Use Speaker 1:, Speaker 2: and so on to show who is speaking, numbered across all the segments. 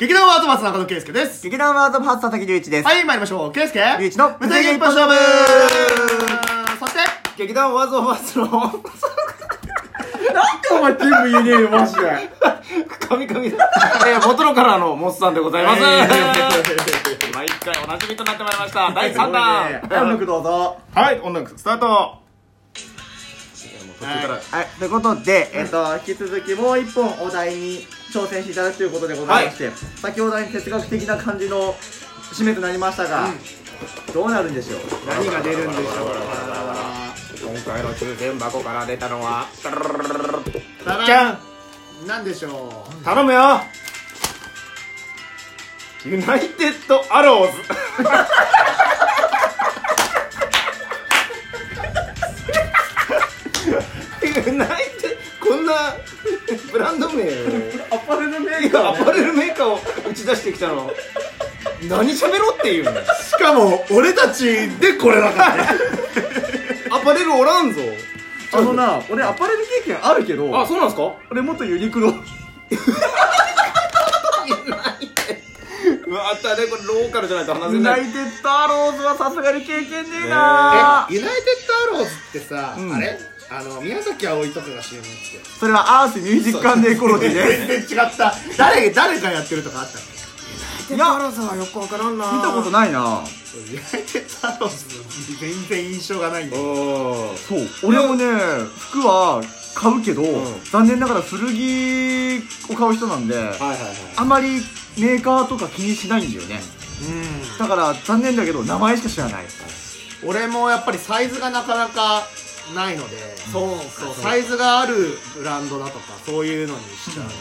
Speaker 1: 劇団ワードバス中野圭介です。
Speaker 2: 劇団ワードパス佐々木隆一です。
Speaker 1: はい、参りましょう。圭介。
Speaker 2: 隆一の
Speaker 1: 無制限一本勝負そして、
Speaker 3: 劇団ワードバスの
Speaker 2: お前全部言えねえよ、マジで。
Speaker 3: 神々えー、元のカラーのモスさんでございます。
Speaker 1: はい
Speaker 3: 毎回おなじみとなってまいりました。第3弾。
Speaker 2: 音楽どうぞ。
Speaker 3: はい、音楽スタート。途中から、
Speaker 2: はい、ということで、えっと、引き続きもう一本お題に挑戦していただくということでございまして、先ほどに哲学的な感じの締めとなりましたが、どうなるんでしょう？
Speaker 1: 何が出るんでしょう
Speaker 3: 今回の抽選箱から出たのは、
Speaker 1: か。
Speaker 3: じゃん
Speaker 1: 何でしょう。
Speaker 3: 頼むよユナイテッドアローズ。ユナイテこんな ブランド名を。
Speaker 2: アパレルメ
Speaker 3: いやアパレルメーカーを打ち出してきたの。何喋ろうっていうの。
Speaker 1: しかも、俺たちでこれだからね。
Speaker 3: アパレルおらんぞ。
Speaker 2: あのな、俺アパレル経験あるけど、
Speaker 3: あそうなんですか？
Speaker 2: 俺元ユニクロ。
Speaker 3: またねこれローカルじゃないと話せ
Speaker 2: ユ
Speaker 3: ない。
Speaker 2: ナイテッドアローズはさすがに経験ねえな。
Speaker 1: え、ユナイテッドアローズってさ、
Speaker 2: うん。
Speaker 1: あれ？あの、宮崎あおいとかが CM やって
Speaker 2: それはアースミュージックエコロジーです。
Speaker 1: 全然違った。誰、誰がやってるとかあったの？
Speaker 3: ユナイテッドアローズはよくわからんな。
Speaker 2: 見たことないな。
Speaker 1: ユナイテッドアローズ、全然印象がないんだよ。
Speaker 3: おー。
Speaker 2: そう。俺もね服は買うけど、
Speaker 3: ん。
Speaker 2: 残念ながら古着を買う人なんで
Speaker 3: はいはいはい。
Speaker 2: あまりメーカーとか気にしないんだよね。
Speaker 1: うん。
Speaker 2: だから残念だけど名前しか知らない。
Speaker 1: 俺もやっぱりサイズがなかなかないのでそうそうサイズがあるブランドだとかそういうのにしちゃうんで、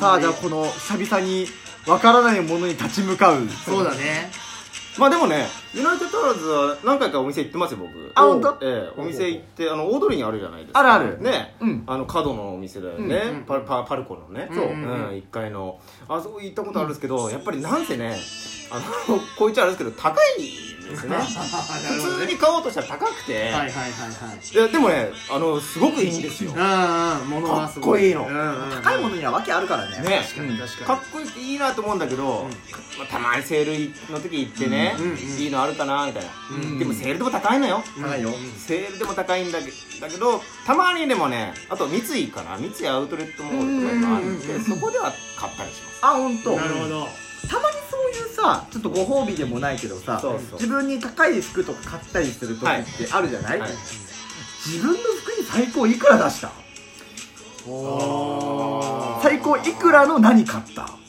Speaker 2: さあじゃあこの久々にわからないものに立ち向かう。
Speaker 1: そうだね
Speaker 3: まあでもねユナイテッドアローズは何回かお店行ってますよ僕。
Speaker 2: あ本当？
Speaker 3: ええお店行ってあの大通りにあるじゃないですか。
Speaker 2: あるある。
Speaker 3: ね。
Speaker 2: うん。
Speaker 3: あの角のお店だよね、
Speaker 1: うんうん
Speaker 3: パパパルコのね。
Speaker 1: そう。
Speaker 3: うん。1階の。あそこ行ったことあるんですけど、やっぱりなんせねあのこう言っちゃあれですけど高いんです ね。普通に買おうとしたら高くて、
Speaker 1: はいはいはいはい。
Speaker 3: いやでもねあのすごくいいんですよ。
Speaker 1: うんうん。物はすご
Speaker 3: かっこいいの。
Speaker 1: うんうん
Speaker 2: 高いものには訳あるからね。
Speaker 3: ね
Speaker 1: 確かに確
Speaker 3: か
Speaker 1: か
Speaker 3: っこいいっていいなと思うんだけど、
Speaker 1: ん。
Speaker 3: まあ、たまにセールの時行ってね、
Speaker 1: うんうん
Speaker 3: いいのあるかなみたいな、
Speaker 1: うん
Speaker 3: でもセールでも高いのよ、
Speaker 1: に
Speaker 2: 高いよ。
Speaker 3: セールでも高いんだけだけどたまにでもねあと三井かな。三井アウトレットモールとかがあって
Speaker 1: うんうんうん。うん
Speaker 3: そこでは買ったりします。
Speaker 2: あ本当。
Speaker 1: なるほど。
Speaker 2: たまにそういうさちょっとご褒美でもないけどさ
Speaker 3: そうそう。
Speaker 2: 自分に高い服とか買ったりする時ってあるじゃない、
Speaker 3: はい。
Speaker 2: 自分の服に最高いくら出した？最高いくらの何買った？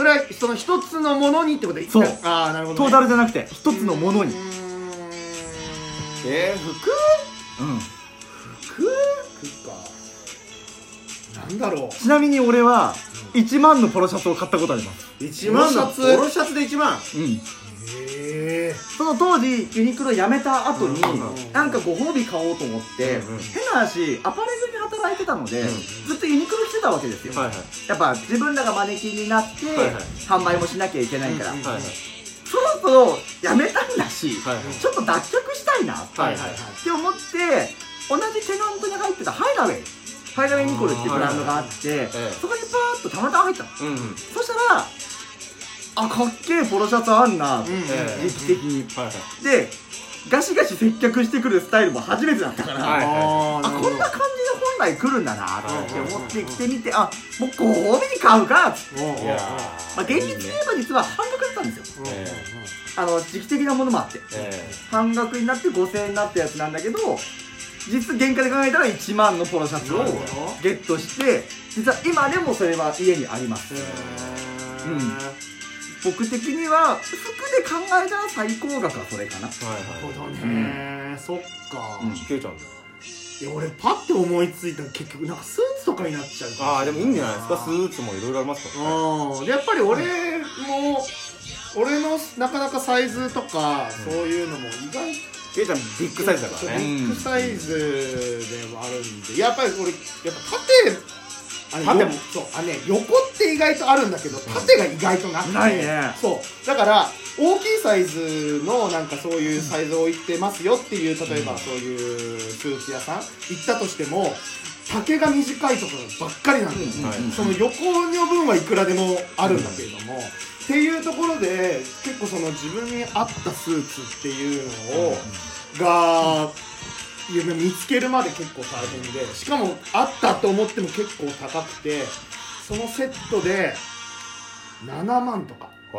Speaker 1: それはその一つのものにってこと？で
Speaker 2: そう。
Speaker 1: ああなるほど、ね、
Speaker 2: トータルじゃなくて一つのものに。
Speaker 1: うーん
Speaker 3: えー、服？
Speaker 2: うん。
Speaker 1: 服？服か。なんだろ
Speaker 2: ちなみに俺は1万のポロシャツを買ったことあります。
Speaker 1: う1万の？
Speaker 3: ポロシャツで1万？
Speaker 2: うん。
Speaker 1: へえ
Speaker 2: その当時ユニクロ辞めた後に
Speaker 3: うん。
Speaker 2: なんかご褒美買おうと思って
Speaker 3: うんうん
Speaker 2: 変な話アパレルに働いてたので
Speaker 3: うん。
Speaker 2: ずっとユニクロたわけですよ。
Speaker 3: はいはい。
Speaker 2: やっぱ自分らがマネキンになって
Speaker 3: はいはい。
Speaker 2: 販売もしなきゃいけないから。
Speaker 1: うん
Speaker 3: はいはい。
Speaker 2: そろそろ辞めたんだし
Speaker 3: はいはい。
Speaker 2: ちょっと脱却したいなって
Speaker 3: はいはいはい。
Speaker 2: 思って同じテナントに入ってたハイラウェイ。ハイラウェイニコルっていうブランドがあって
Speaker 3: え
Speaker 2: そこにパーッとたまたま入ったの。
Speaker 3: うんうん。
Speaker 2: そしたらあかっけえポロシャツあんな
Speaker 1: うん
Speaker 3: ええ
Speaker 2: 時期的に。
Speaker 3: はいはい。
Speaker 2: でガシガシ接客してくるスタイルも初めてだったから、
Speaker 3: はい
Speaker 1: ああ
Speaker 2: あこんな感じで本来来るんだなって思ってきてみてあもうご褒美に買うかっつって、まあ、現実で言えば実は半額だったんですよ。あの時期的なものもあって。
Speaker 3: え
Speaker 2: 半額になって5000円になったやつなんだけど実原価で考えたら1万のポロシャツをゲットして実は今でもそれは家にあります。
Speaker 1: うん
Speaker 2: うん。僕的には服で考えたら最高額はそれかな。
Speaker 3: はいはい
Speaker 1: なるほどね。そっか。
Speaker 2: うん。
Speaker 3: ちゃん
Speaker 1: いや俺パッて思いついたら結局なんかスーツとかになっちゃう
Speaker 3: ああでもいいんじゃないですか？ス
Speaker 1: ー
Speaker 3: ーツもいろいろありますから。
Speaker 1: やっぱり俺も俺のなかなかサイズとかそういうのも意外
Speaker 3: ケイちゃんビッグサイズだからね。
Speaker 1: ビッグサイズでもあるんでやっぱり俺やっぱ縦あれ
Speaker 3: 縦も。
Speaker 1: よそうあのね横って意外とあるんだけど縦が意外となくて。
Speaker 2: ないね。
Speaker 1: そう。だから大きいサイズのなんかそういうサイズを置いてますよっていう例えばそういうスーツ屋さん行ったとしても丈が短いところばっかりなんですよ、
Speaker 3: はい。
Speaker 1: その横の分はいくらでもあるんだけれども、っていうところで結構その自分に合ったスーツっていうのを、が夢見つけるまで結構大変でしかもあったと思っても結構高くてそのセットで7万とかぐ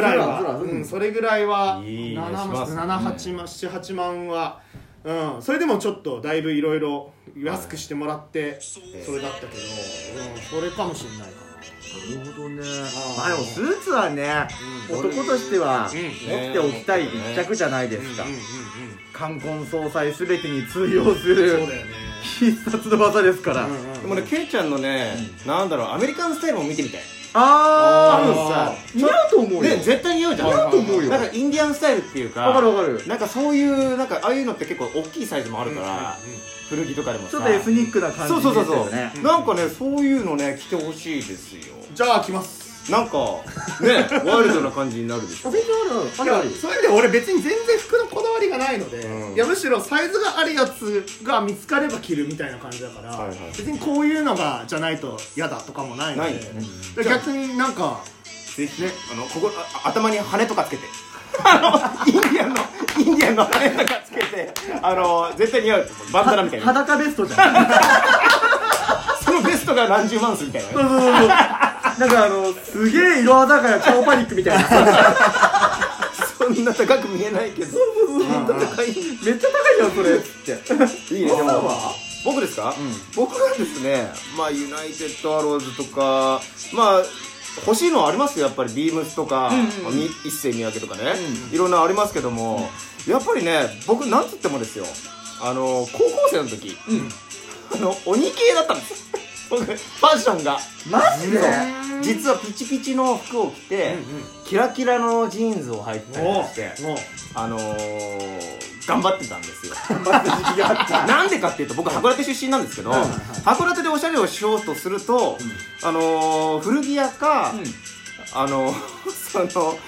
Speaker 1: らいは、うん、それぐらいはい
Speaker 3: いね。
Speaker 1: 7
Speaker 3: します
Speaker 1: 万78万78万は、うん、それでもちょっとだいぶいろいろ安くしてもらってそれだったけど、うん、それかもしれないか
Speaker 2: なるほどね。まあでもスーツはね、
Speaker 1: うん。
Speaker 2: 男としては
Speaker 1: うん。
Speaker 2: 持っておきたい一着じゃないですか、冠婚葬祭すべてに通用する
Speaker 1: だよね。
Speaker 2: 必殺の技ですから、
Speaker 1: うんうん
Speaker 3: でもねケイちゃんのねなんだろうアメリカンスタイルも見てみたい。
Speaker 2: あー。
Speaker 1: あー。
Speaker 2: あのさ似合うと思うよ。
Speaker 3: ね絶対似合うじゃん。
Speaker 1: 似合うと思
Speaker 2: うよ。
Speaker 3: なんかインディアンスタイルっていうか
Speaker 2: わかるわかる。
Speaker 3: なんかそういうなんかああいうのって結構大きいサイズもあるから、
Speaker 1: うんうんうん。
Speaker 3: 古着とかでもさ。
Speaker 2: ちょっとエスニックな感じ
Speaker 3: そうそうそうそう、
Speaker 2: ですよね
Speaker 3: なんかねそういうのね着てほしいですよ
Speaker 1: じゃあ来ます。
Speaker 3: なんかねワイルドな感じになるでしょ。
Speaker 2: あ全然あるあ
Speaker 1: いや
Speaker 2: る
Speaker 1: そういう意味で俺別に全然服のこだわりがないので、
Speaker 3: うん。
Speaker 1: いやむしろサイズがあるやつが見つかれば着るみたいな感じだから、
Speaker 3: はいはい。
Speaker 1: 別にこういうのがじゃないと嫌だとかもないので
Speaker 3: ないよね
Speaker 1: で逆になんか
Speaker 3: ぜひね。あのここあ頭に羽とかつけて。あのインディアンのインディアンの羽とかつけてあの絶対似合う。バンダナみたいな
Speaker 2: 裸ベストじゃん。
Speaker 3: そのベストが何十万すみたいな
Speaker 2: そうそうそうそうなんかあのすげえ色鮮やかな超パニックみたいな。
Speaker 3: そんな高く見えないけど。高い
Speaker 2: めっちゃ高いよそれ。って
Speaker 3: いいねでも。僕ですか、僕はですねまあユナイテッドアローズとかまあ欲しいのはありますよやっぱり。ビームスとか、
Speaker 2: うんうん
Speaker 3: 一世三宅とかね、
Speaker 2: う
Speaker 3: いろんなありますけども、やっぱりね僕なんつってもですよ。あの高校生の時、あの鬼系だったんです僕ファッションが。
Speaker 2: マジで？
Speaker 3: 実はピチピチの服を着て、キラキラのジーンズを履いてたりしてあのー、頑張ってたんですよ。
Speaker 2: 頑張った時期があった。
Speaker 3: なんでかっていうと僕函館出身なんですけど、
Speaker 2: はいはい
Speaker 3: 函館でおしゃれをしようとすると、あのー、古着屋か、あの その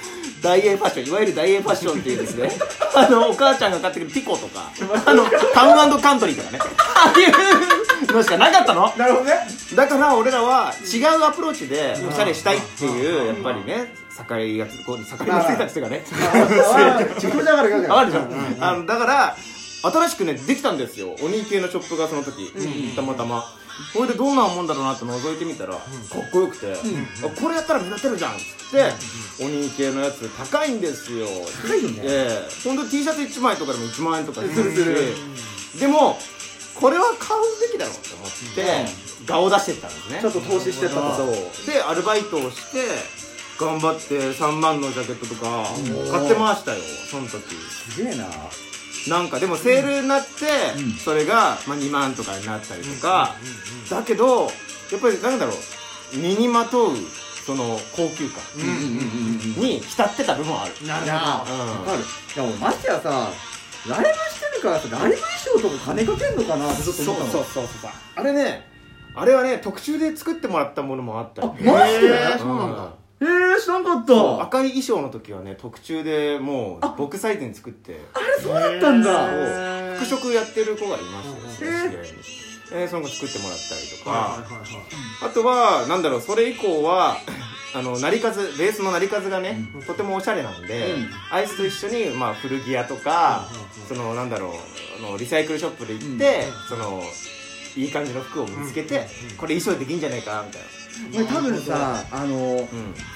Speaker 3: 大英ファッションいわゆる大英ファッションっていうですね。あのお母ちゃんが買ってくるピコとか あのタウンカントリーとかね。ああいうのしかなかったの？
Speaker 2: なるほどね。
Speaker 3: だから俺らは違うアプローチでおしゃれしたいっていうやっぱりね境がつこう境がついたっていうかね。
Speaker 2: 気持ち上がる気持ち上がる
Speaker 3: あるじゃん、あのだから新しくねできたんですよ。鬼系のショップがその時、たまたま。これでどんなもんだろうなって覗いてみたら、かっこよくて、あこれやったら目立てるじゃんっつって、鬼系のやつ高いんですよ。
Speaker 2: 高いよね。
Speaker 3: ええ。ほんと T シャツ1枚とかでも1万円とかするし。でもこれは買うべきだろうと思って、顔を出してったんですね。
Speaker 2: ちょっと投資してったと
Speaker 3: そうでアルバイトをして頑張って3万のジャケットとか買ってましたよその時。
Speaker 2: すげえな。
Speaker 3: なんかでもセールになってそれが、まあ、2万とかになったりとか。だけどやっぱりなんだろう身にまとうその高級感。に浸ってた部分はある。
Speaker 1: なるほど。
Speaker 3: うん。
Speaker 2: わかる。いやもうましてやさライブしからさライブ衣装とか金かけんのかなってちょっと
Speaker 3: そう
Speaker 2: 思ったの。
Speaker 3: そうそうそうあれねあれはね特注で作ってもらったものもあったり
Speaker 2: あマジで？
Speaker 1: そうなんだ。
Speaker 2: えー、知らんかった。
Speaker 3: そう赤い衣装の時はね特注でもう僕サイズに作って。
Speaker 2: あれそうだったんだ。
Speaker 1: へー
Speaker 3: 服飾やってる子がいまして
Speaker 2: うん
Speaker 3: 知り合いに。えーその子作ってもらったりとか、
Speaker 1: はいはいはい。
Speaker 3: あとはなんだろうそれ以降はあの成数ベースの成数がね、とてもおしゃれなんで、
Speaker 2: うん。
Speaker 3: アイスと一緒に、まあ、古着屋とか、そのなんだろうあのリサイクルショップで行って、そのいい感じの服を見つけて、これ衣装できんじゃないかみたい
Speaker 2: 俺多分さあの
Speaker 3: な、うん、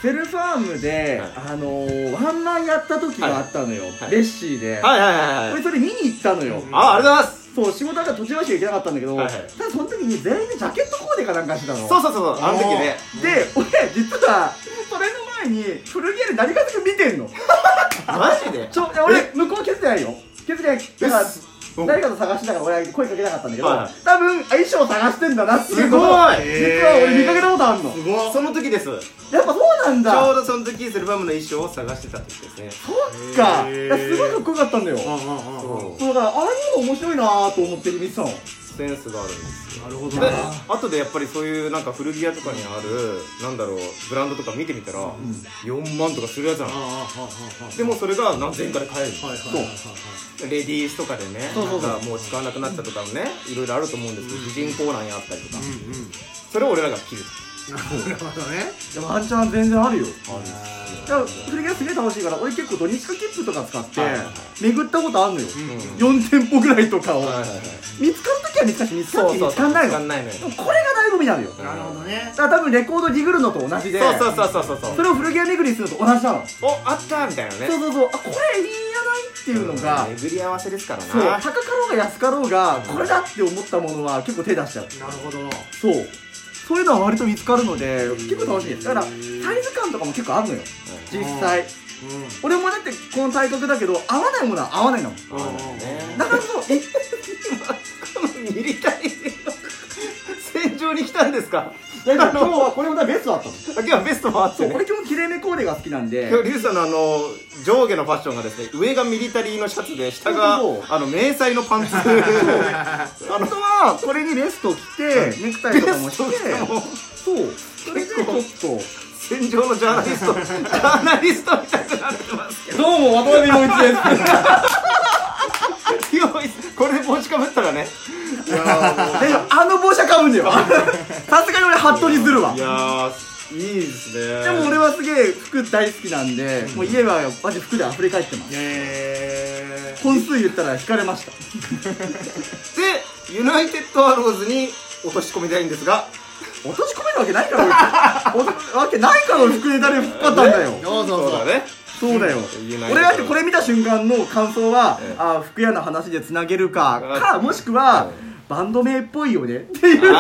Speaker 2: セルファームで、
Speaker 3: はい。
Speaker 2: あのワンマンやった時があったのよ、
Speaker 3: はい。
Speaker 2: レッシーで、
Speaker 3: はいはいはいはい。
Speaker 2: 俺それ見に行ったのよ、
Speaker 3: あありがとうございます。
Speaker 2: そう仕事だから途中まで行けなかったんだけど、ただその時に全員でジャケットかなんかしてたの？
Speaker 3: そうそうそうあの時ね。
Speaker 2: で俺実はそれの前に古着屋で成方君見てんの。
Speaker 3: マジで？
Speaker 2: ちょ俺向こう消してないよ。消してない。だから
Speaker 3: うん。
Speaker 2: 誰かと探しながら俺は声かけなかったんだけど、
Speaker 3: はい
Speaker 2: 多分衣装探してんだなっていう
Speaker 3: すごい。
Speaker 2: 実は俺見かけたことあるの。
Speaker 1: すごい
Speaker 3: その時です。ち
Speaker 2: やっぱそうなんだ。
Speaker 3: ょうどその時セルファームの衣装を探してた時ですね。
Speaker 2: そっか。すごいかっこよかったんだよ。
Speaker 3: そう
Speaker 2: だからああいうの面白いなと思って見てたの。
Speaker 3: でセンスがあるんですよ。
Speaker 1: なるほど。
Speaker 3: で
Speaker 1: な
Speaker 3: 後でやっぱりそういうなんか古着屋とかにあるなんだろうブランドとか見てみたら、4万とかするやつなの。でもそれが何千円かで買える。の
Speaker 1: はいはいはいはい。
Speaker 3: レディースとかでね
Speaker 2: そうそうそう。
Speaker 3: なんかもう使わなくなったとかもねいろいろあると思うんですけど、婦人コーナーにあったりとか、
Speaker 1: うんうん。
Speaker 3: それを俺らが着る。
Speaker 1: なるほどね。
Speaker 2: でもワンチャン全然あるよ。
Speaker 3: あ
Speaker 2: だから古着屋すげえ楽しいから俺結構土日か切符とか使って巡ったことあんのよ、
Speaker 3: うん
Speaker 2: 4店舗ぐらいとかを、
Speaker 3: はいはいはい。
Speaker 2: 見つかるときは見つかるし見つかって見つかんないの。
Speaker 3: 見つかんないのよ。
Speaker 2: でもこれが醍醐味なのよ。だ
Speaker 1: なるほどね。
Speaker 2: から多分レコードディグるのと同じで
Speaker 3: そうそうそうそうそう。そう
Speaker 2: それを古着屋巡りするのと同じなの、
Speaker 3: おあったみたいなね。
Speaker 2: そうそうそう。あこれいいんやないっていうのが、
Speaker 3: 巡り合わせですからな。
Speaker 2: そう高かろうが安かろうがこれだって思ったものは結構手出しちゃう。
Speaker 1: なるほど。
Speaker 2: そうそういうのは割と見つかるので結構楽しいです。だからサイズ感とかも結構あるのよ。実際。俺もだってこの体格だけど合わないものは合わないの。
Speaker 3: だ
Speaker 2: からそうえ？
Speaker 3: このミリタリ戦場に来たんですか？
Speaker 2: 今日はこれもベストだったの。
Speaker 3: 今日はベストもあってね。
Speaker 2: そう俺基本きれいめコーデが好きなんで。
Speaker 3: 今日リュウさんのあの上下のファッションがですね上がミリタリーのシャツで下があの迷彩のパンツ。
Speaker 2: 本これにベスト着てネクタイとかもしてそうそれでちょっと
Speaker 3: 戦場のジャーナリスト ジャーナリストみたいになってますけど。
Speaker 2: どうも渡辺陽一です。
Speaker 3: いやこれで帽子かぶったらね。いや
Speaker 2: あの帽子はかぶんだよさすがに俺ハットにするわ。
Speaker 3: ういやーいいですね。
Speaker 2: でも俺はすげえ服大好きなんで、もう家はマジ服で溢れ返ってます。
Speaker 1: え
Speaker 2: 本数言ったら引かれました。
Speaker 3: でユナイテッドアローズに落とし込みたいんですが。
Speaker 2: 落とし込めるわけないから俺。落とわけないから俺服ネタで服買ったんだよ。
Speaker 1: そうそうそう
Speaker 3: だね
Speaker 2: そうだよ俺だってこれ見た瞬間の感想は、
Speaker 3: ええ。
Speaker 2: ああ服屋の話でつなげるか
Speaker 3: あ
Speaker 2: かもしくは、
Speaker 3: え
Speaker 2: バンド名っぽいよね。っていう感じだっ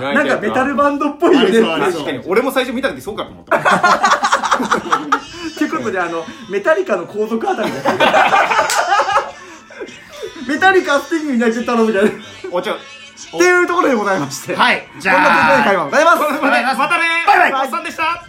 Speaker 2: た。なんかメタルバンドっぽいよね。って
Speaker 3: 確かに俺も最初見た時そうかと思った。
Speaker 2: っていうことであのメタリカの後続あたりです メタリカスティングになっちゃったのみたいな。っ
Speaker 3: お茶
Speaker 2: ていうところでございまして。
Speaker 1: はいじ
Speaker 2: こんなところでございます。
Speaker 3: またね
Speaker 2: バイバイ。
Speaker 3: おっさんでした